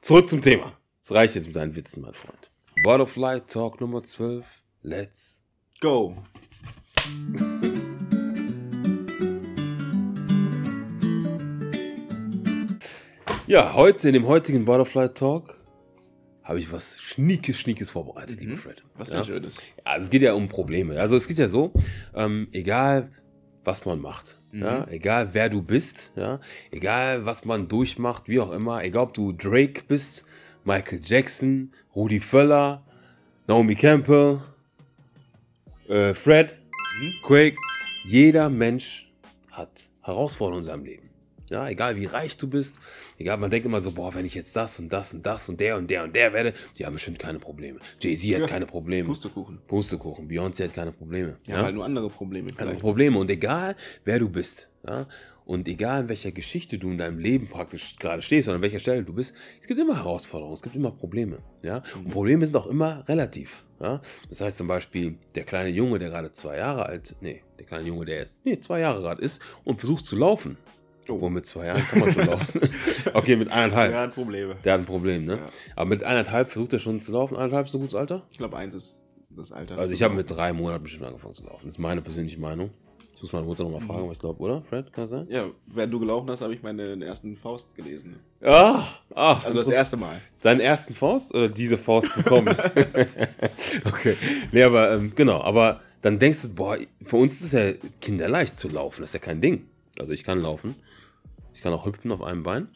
zurück zum Thema. Es reicht jetzt mit deinen Witzen, mein Freund. Butterfly Talk Nummer 12. Let's Go. Ja, heute in dem heutigen Butterfly Talk habe ich was Schniekes, Schniekes vorbereitet, lieber Fred. Mhm. Was ja? denn Schönes? Ja, also es geht ja um Probleme. Also es geht ja so, ähm, egal was man macht, Mhm. ja, egal wer du bist, ja, egal was man durchmacht, wie auch immer, egal ob du Drake bist, Michael Jackson, Rudi Völler, Naomi Campbell, äh, Fred, Mhm. Quake, jeder Mensch hat Herausforderungen in seinem Leben. Ja, egal wie reich du bist, egal, man denkt immer so, boah, wenn ich jetzt das und das und das und der und der und der werde, die haben bestimmt keine Probleme. Jay-Z hat Ja. keine Probleme. Pustekuchen. Pustekuchen. Beyoncé hat keine Probleme. Ja, halt nur andere Probleme vielleicht. Probleme. Und egal, wer du bist, ja, und egal in welcher Geschichte du in deinem Leben praktisch gerade stehst oder an welcher Stelle du bist, es gibt immer Herausforderungen, es gibt immer Probleme. Ja? Und Probleme sind auch immer relativ. Ja? Das heißt zum Beispiel, der kleine Junge, der gerade zwei Jahre alt, nee, der kleine Junge, der jetzt, nee, zwei Jahre gerade ist und versucht zu laufen. Oh. Obwohl mit zwei Jahren kann man schon laufen. okay, mit eineinhalb. Ja, hat Probleme. Der hat ein Problem, ne? Ja. Aber mit eineinhalb versucht er schon zu laufen. Eineinhalb ist ein gutes Alter? Ich glaube, eins ist das Alter. Also ich habe mit drei Monaten bestimmt angefangen zu laufen. Das ist meine persönliche Meinung. Ich muss meine Mutter nochmal fragen, aber ich glaube, oder? Fred, kann das sein? Ja, während du gelaufen hast, habe ich meinen ersten Faust gelesen. Ah, ah Also das erste Mal. Seinen ersten Faust oder diese Faust bekommen? okay. Nee, aber ähm, genau, aber dann denkst du, boah, für uns ist es ja kinderleicht zu laufen, das ist ja kein Ding. Also ich kann laufen. Ich kann auch hüpfen auf einem Bein.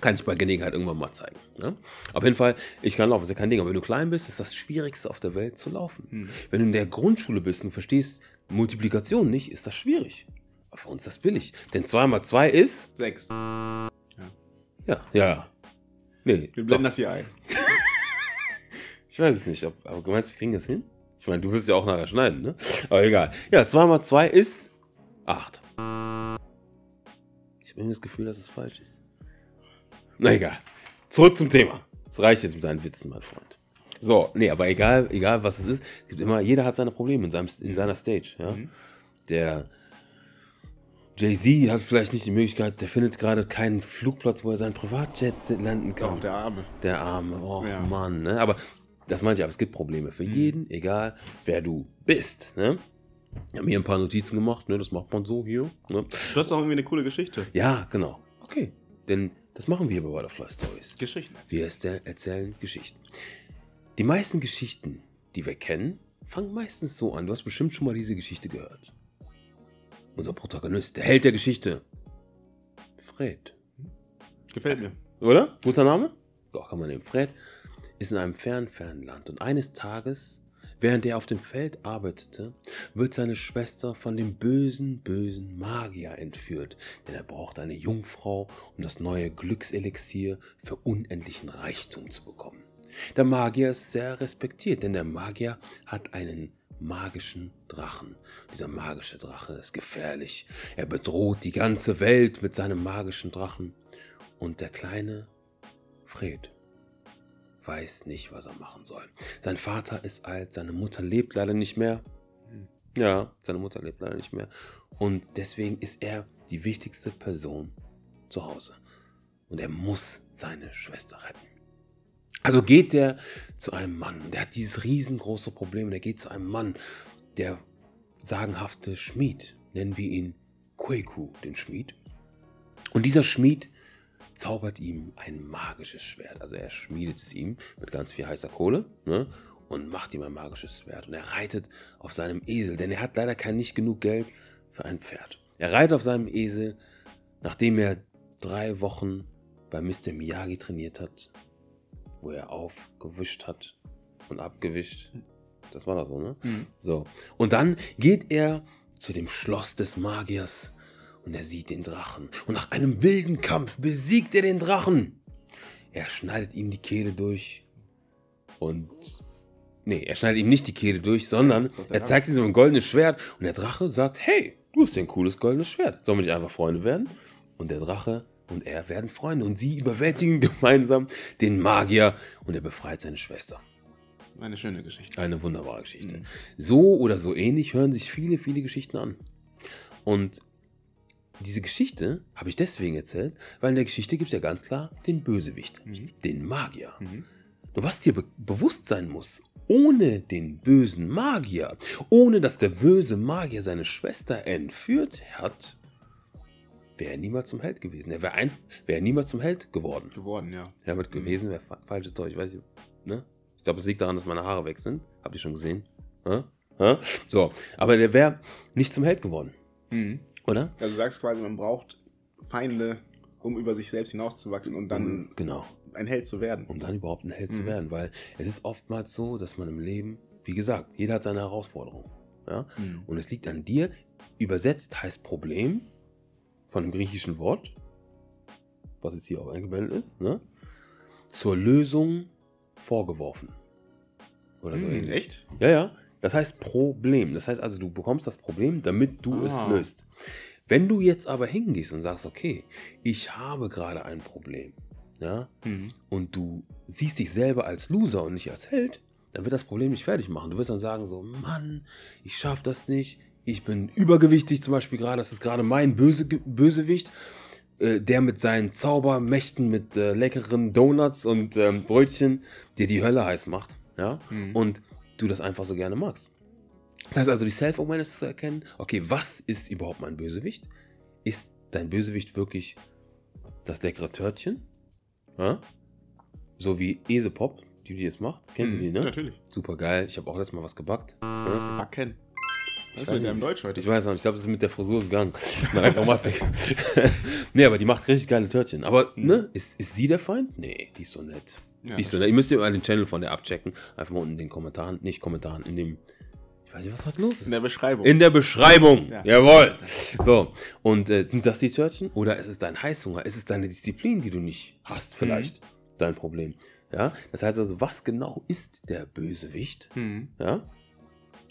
Kann ich bei Gelegenheit irgendwann mal zeigen. Ne? Auf jeden Fall, ich kann laufen, das ist ja kein Ding. Aber wenn du klein bist, ist das Schwierigste auf der Welt zu laufen. Hm. Wenn du in der Grundschule bist und du verstehst Multiplikation nicht, ist das schwierig. Aber für uns ist das billig. Denn 2 mal 2 ist. Sechs. Ja, ja, ja. Nee, Wir doch. blenden das hier ein. Ich weiß es nicht, ob, aber du meinst, wir kriegen das hin? Ich meine, du wirst ja auch nachher schneiden, ne? Aber egal. Ja, 2 mal 2 ist 8. Ich habe irgendwie das Gefühl, dass es falsch ist. Na egal. Zurück zum Thema. Es reicht jetzt mit deinen Witzen, mein Freund. So, nee, aber egal, egal was es ist, es gibt immer, jeder hat seine Probleme in, seinem, in seiner Stage. Ja? Mhm. Der Jay-Z hat vielleicht nicht die Möglichkeit, der findet gerade keinen Flugplatz, wo er sein Privatjet landen kann. Oh, der Arme. Der Arme, oh Ja. Mann, ne? Aber das meinte ich, aber es gibt Probleme für jeden, egal wer du bist, ne? Ich habe mir ein paar Notizen gemacht, ne? Das macht man so hier, ne? Du hast auch irgendwie eine coole Geschichte. Ja, genau. Okay, denn das machen wir bei Butterfly Stories. Geschichten. Wir erzählen Geschichten. Die meisten Geschichten, die wir kennen, fangen meistens so an. Du hast bestimmt schon mal diese Geschichte gehört. Unser Protagonist, der Held der Geschichte. Fred. Gefällt mir. Oder? Guter Name? Doch, kann man nehmen. Fred ist in einem fernen, fernen Land und eines Tages, während er auf dem Feld arbeitete, wird seine Schwester von dem bösen, bösen Magier entführt, denn er braucht eine Jungfrau, um das neue Glückselixier für unendlichen Reichtum zu bekommen. Der Magier ist sehr respektiert, denn der Magier hat einen magischen Drachen. Dieser magische Drache ist gefährlich. Er bedroht die ganze Welt mit seinem magischen Drachen. Und der kleine Fred weiß nicht, was er machen soll. Sein Vater ist alt, seine Mutter lebt leider nicht mehr. Ja, seine Mutter lebt leider nicht mehr. Und deswegen ist er die wichtigste Person zu Hause. Und er muss seine Schwester retten. Also geht er zu einem Mann, der hat dieses riesengroße Problem. und Er geht zu einem Mann, der sagenhafte Schmied, nennen wir ihn Quaku, den Schmied. Und dieser Schmied zaubert ihm ein magisches Schwert. Also er schmiedet es ihm mit ganz viel heißer Kohle ne? und macht ihm ein magisches Schwert. Und er reitet auf seinem Esel, denn er hat leider kein nicht genug Geld für ein Pferd. Er reitet auf seinem Esel, nachdem er drei Wochen bei Mr. Miyagi trainiert hat, wo er aufgewischt hat und abgewischt. Das war das so, ne? Mhm. So. Und dann geht er zu dem Schloss des Magiers und er sieht den Drachen. Und nach einem wilden Kampf besiegt er den Drachen. Er schneidet ihm die Kehle durch. Und. Nee, er schneidet ihm nicht die Kehle durch, sondern er zeigt ihm so ein goldenes Schwert. Und der Drache sagt: Hey, du hast ein cooles goldenes Schwert. Sollen wir nicht einfach Freunde werden? Und der Drache und er werden Freunde. Und sie überwältigen gemeinsam den Magier. Und er befreit seine Schwester. Eine schöne Geschichte. Eine wunderbare Geschichte. Mhm. So oder so ähnlich hören sich viele, viele Geschichten an. Und diese Geschichte habe ich deswegen erzählt, weil in der Geschichte gibt es ja ganz klar den Bösewicht, Mhm. den Magier. Mhm. Nur was dir be bewusst sein muss, ohne den bösen Magier, ohne dass der böse Magier seine Schwester entführt hat, wäre er niemals zum Held gewesen. Er wäre er niemals zum Held geworden. Geworden, ja. Ja, mit gewesen wäre fa falsches Deutsch, ich weiß nicht. Ne? Ich glaube, es liegt daran, dass meine Haare weg sind. Habt ihr schon gesehen? Hä? Hä? So, aber der wäre nicht zum Held geworden, Mhm. Oder? Also du sagst quasi, man braucht Feinde, um über sich selbst hinauszuwachsen und dann Um- genau. ein Held zu werden. um dann überhaupt ein Held zu Mhm. werden. Weil es ist oftmals so, dass man im Leben, wie gesagt, jeder hat seine Herausforderung. Ja? Mhm. Und es liegt an dir. Übersetzt heißt Problem von dem griechischen Wort, was jetzt hier auch eingeblendet ist, ne? zur Lösung vorgeworfen. Oder so Mhm, ähnlich. echt? Ja, ja. Das heißt Problem. Das heißt also, du bekommst das Problem, damit du Ah. es löst. Wenn du jetzt aber hingehst und sagst, okay, ich habe gerade ein Problem, ja, Mhm. und du siehst dich selber als Loser und nicht als Held, dann wird das Problem nicht fertig machen. Du wirst dann sagen so, Mann, ich schaffe das nicht, ich bin übergewichtig zum Beispiel gerade, das ist gerade mein Böse, Bösewicht, äh, der mit seinen Zaubermächten, mit äh, leckeren Donuts und ähm, Brötchen dir die Hölle heiß macht, ja, Mhm. und du das einfach so gerne magst. Das heißt also, die Self-Awareness zu erkennen, okay, was ist überhaupt mein Bösewicht? Ist dein Bösewicht wirklich das leckere Törtchen? Ja? So wie Esepop, die die jetzt macht. Kennst Mhm, du die, ne? Natürlich. Super geil. Ich habe auch letztes Mal was gebackt. Ja? Backen. Was ist mit deinem. Deutsch heute? Ich weiß noch nicht, ich glaube, das ist mit der Frisur gegangen. Nein, Grammatik. nee, aber die macht richtig geile Törtchen. Aber, Mhm. ne, ist, ist sie der Feind? Nee, die ist so nett. Ja, so nett. Ihr müsst ja mal den Channel von der abchecken. Einfach mal unten in den Kommentaren, nicht Kommentaren, in dem. Ich weiß nicht, was heute los ist. In der Beschreibung. In der Beschreibung. Ja. Jawohl. So. Und äh, sind das die Törtchen? Oder ist es dein Heißhunger? Ist es deine Disziplin, die du nicht hast, vielleicht? Dein Problem. Ja. Das heißt also, was genau ist der Bösewicht? mhm. Ja.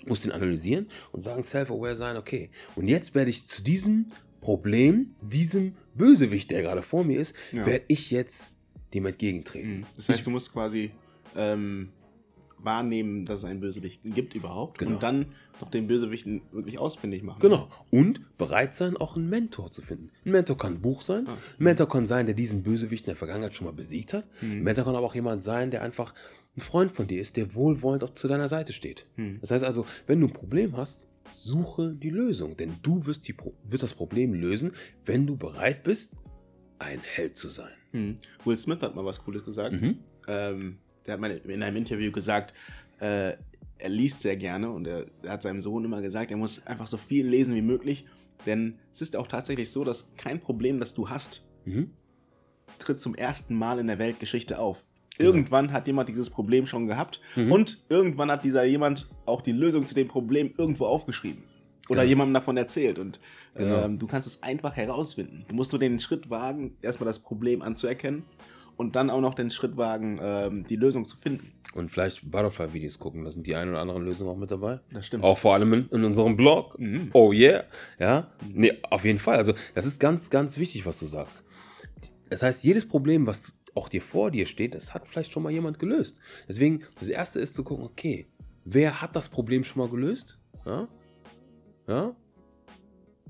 Muss den analysieren und sagen, self-aware sein, okay. Und jetzt werde ich zu diesem Problem, diesem Bösewicht, der gerade vor mir ist, Ja. werde ich jetzt dem entgegentreten. Mhm. Das heißt, du musst quasi ähm, wahrnehmen, dass es einen Bösewichten gibt überhaupt Genau. und dann noch den Bösewichten wirklich ausfindig machen. Genau. Und bereit sein, auch einen Mentor zu finden. Ein Mentor kann ein Buch sein. Ah. Ein Mentor kann sein, der diesen Bösewicht in der Vergangenheit schon mal besiegt hat. Ein Mhm. Mentor kann aber auch jemand sein, der einfach ein Freund von dir ist, der wohlwollend auch zu deiner Seite steht. Mhm. Das heißt also, wenn du ein Problem hast, suche die Lösung. Denn du wirst, die, wirst das Problem lösen, wenn du bereit bist, ein Held zu sein. Mhm. Will Smith hat mal was Cooles gesagt. Mhm. Ähm, der hat mal in einem Interview gesagt, äh, er liest sehr gerne und er, er hat seinem Sohn immer gesagt, er muss einfach so viel lesen wie möglich. Denn es ist auch tatsächlich so, dass kein Problem, das du hast, Mhm. tritt zum ersten Mal in der Weltgeschichte auf. Genau. Irgendwann hat jemand dieses Problem schon gehabt Mhm. und irgendwann hat dieser jemand auch die Lösung zu dem Problem irgendwo aufgeschrieben. Oder Genau. jemandem davon erzählt. Und Genau. ähm, du kannst es einfach herausfinden. Du musst nur den Schritt wagen, erstmal das Problem anzuerkennen und dann auch noch den Schritt wagen, ähm, die Lösung zu finden. Und vielleicht Butterfly-Videos gucken, da sind die ein oder anderen Lösungen auch mit dabei. Das stimmt. Auch vor allem in, in unserem Blog. Mhm. Oh yeah. Ja, nee, auf jeden Fall. Also, das ist ganz, ganz wichtig, was du sagst. Das heißt, jedes Problem, was auch dir vor dir steht, das hat vielleicht schon mal jemand gelöst. Deswegen, das erste ist zu gucken, okay, wer hat das Problem schon mal gelöst? Ja? Ja?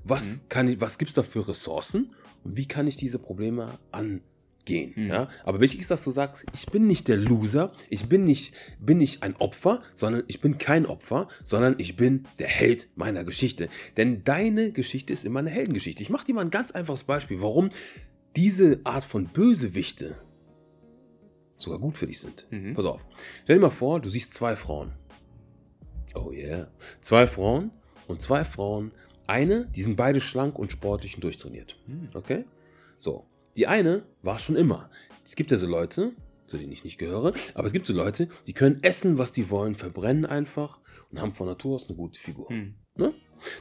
Was, Mhm. kann ich, was gibt es da für Ressourcen und wie kann ich diese Probleme angehen? Mhm. Ja? Aber wichtig ist, dass du sagst, ich bin nicht der Loser, ich bin nicht, bin nicht ein Opfer, sondern ich bin kein Opfer, sondern ich bin der Held meiner Geschichte. Denn deine Geschichte ist immer eine Heldengeschichte. Ich mache dir mal ein ganz einfaches Beispiel, warum diese Art von Bösewichte sogar gut für dich sind. Mhm. Pass auf. Stell dir mal vor, du siehst zwei Frauen. Oh yeah. Zwei Frauen und zwei Frauen. Eine, die sind beide schlank und sportlich und durchtrainiert. Mhm. Okay? So. Die eine war schon immer. Es gibt ja so Leute, zu denen ich nicht gehöre, aber es gibt so Leute, die können essen, was die wollen, verbrennen einfach und haben von Natur aus eine gute Figur. Mhm. Ne?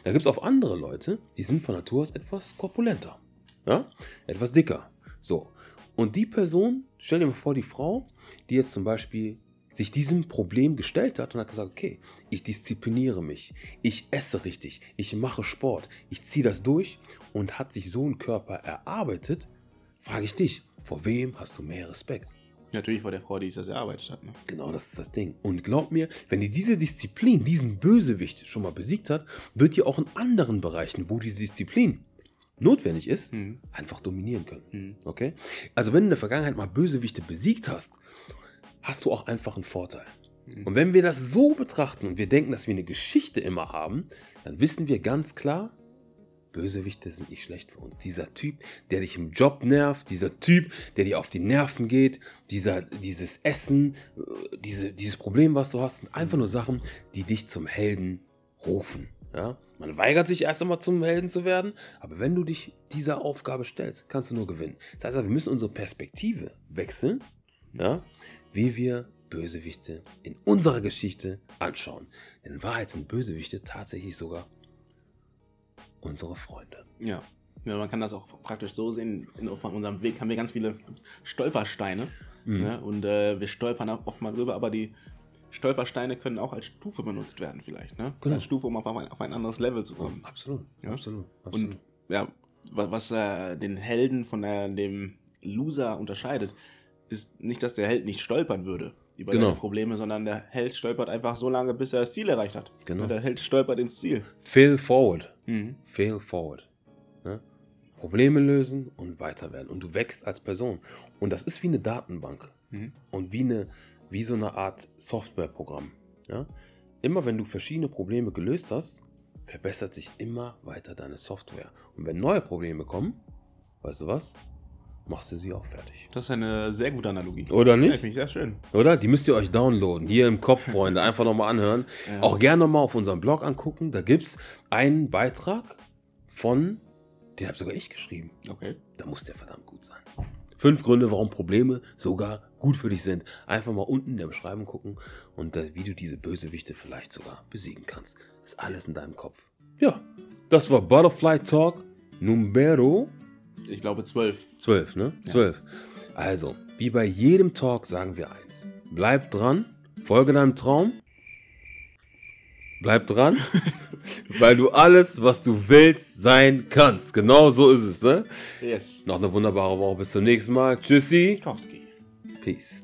Da gibt es auch andere Leute, die sind von Natur aus etwas korpulenter. Ja? Etwas dicker. So. Und die Person, stell dir mal vor, die Frau, die jetzt zum Beispiel sich diesem Problem gestellt hat und hat gesagt, okay, ich diszipliniere mich, ich esse richtig, ich mache Sport, ich ziehe das durch und hat sich so einen Körper erarbeitet, frage ich dich, vor wem hast du mehr Respekt? Natürlich vor der Frau, die sich das erarbeitet hat. Ne? Genau, das ist das Ding. Und glaub mir, wenn die diese Disziplin, diesen Bösewicht schon mal besiegt hat, wird die auch in anderen Bereichen, wo diese Disziplin notwendig ist, Mhm. einfach dominieren können. Mhm. Okay? Also wenn du in der Vergangenheit mal Bösewichte besiegt hast, hast du auch einfach einen Vorteil. Mhm. Und wenn wir das so betrachten und wir denken, dass wir eine Geschichte immer haben, dann wissen wir ganz klar, Bösewichte sind nicht schlecht für uns. Dieser Typ, der dich im Job nervt, dieser Typ, der dir auf die Nerven geht, dieser, dieses Essen, äh, diese, dieses Problem, was du hast, sind einfach nur Sachen, die dich zum Helden rufen. Ja? Man weigert sich erst einmal zum Helden zu werden, aber wenn du dich dieser Aufgabe stellst, kannst du nur gewinnen. Das heißt, wir müssen unsere Perspektive wechseln, ja? wie wir Bösewichte in unserer Geschichte anschauen. Denn in Wahrheit sind Bösewichte tatsächlich sogar unsere Freunde. Ja. ja. Man kann das auch praktisch so sehen. In, auf unserem Weg haben wir ganz viele Stolpersteine. Mhm. Ne? Und äh, wir stolpern auch oft mal drüber, aber die Stolpersteine können auch als Stufe benutzt werden, vielleicht. Ne? Genau. Als Stufe, um auf ein, auf ein anderes Level zu kommen. Absolut, Ja. absolut, absolut. Und ja, wa- was äh, den Helden von der, dem Loser unterscheidet, ist nicht, dass der Held nicht stolpern würde über Genau. seine Probleme, sondern der Held stolpert einfach so lange, bis er das Ziel erreicht hat. Genau. Der Held stolpert ins Ziel. Fail forward. Mhm. Fail forward. Ne? Probleme lösen und weiter werden. Und du wächst als Person. Und das ist wie eine Datenbank. Mhm. Und wie, eine, wie so eine Art Softwareprogramm. Ja? Immer wenn du verschiedene Probleme gelöst hast, verbessert sich immer weiter deine Software. Und wenn neue Probleme kommen, weißt du was? Machst du sie auch fertig. Das ist eine sehr gute Analogie. Oder Ja, nicht? finde ich sehr schön. Oder? Die müsst ihr euch downloaden. Hier im Kopf, Freunde. Einfach nochmal anhören. Ja. Auch gerne nochmal auf unserem Blog angucken. Da gibt es einen Beitrag von, den habe sogar ich geschrieben. Okay. Da muss der verdammt gut sein. Fünf Gründe, warum Probleme sogar gut für dich sind. Einfach mal unten in der Beschreibung gucken und wie du diese Bösewichte vielleicht sogar besiegen kannst. Ist alles in deinem Kopf. Ja, das war Butterfly Talk Numero Ich glaube zwölf. 12, ne? Ja. 12. Also, wie bei jedem Talk sagen wir eins. Bleib dran, folge deinem Traum. Bleib dran, weil du alles, was du willst, sein kannst. Genau so ist es, ne? Yes. Noch eine wunderbare Woche. Bis zum nächsten Mal. Tschüssi. Kowski. Peace.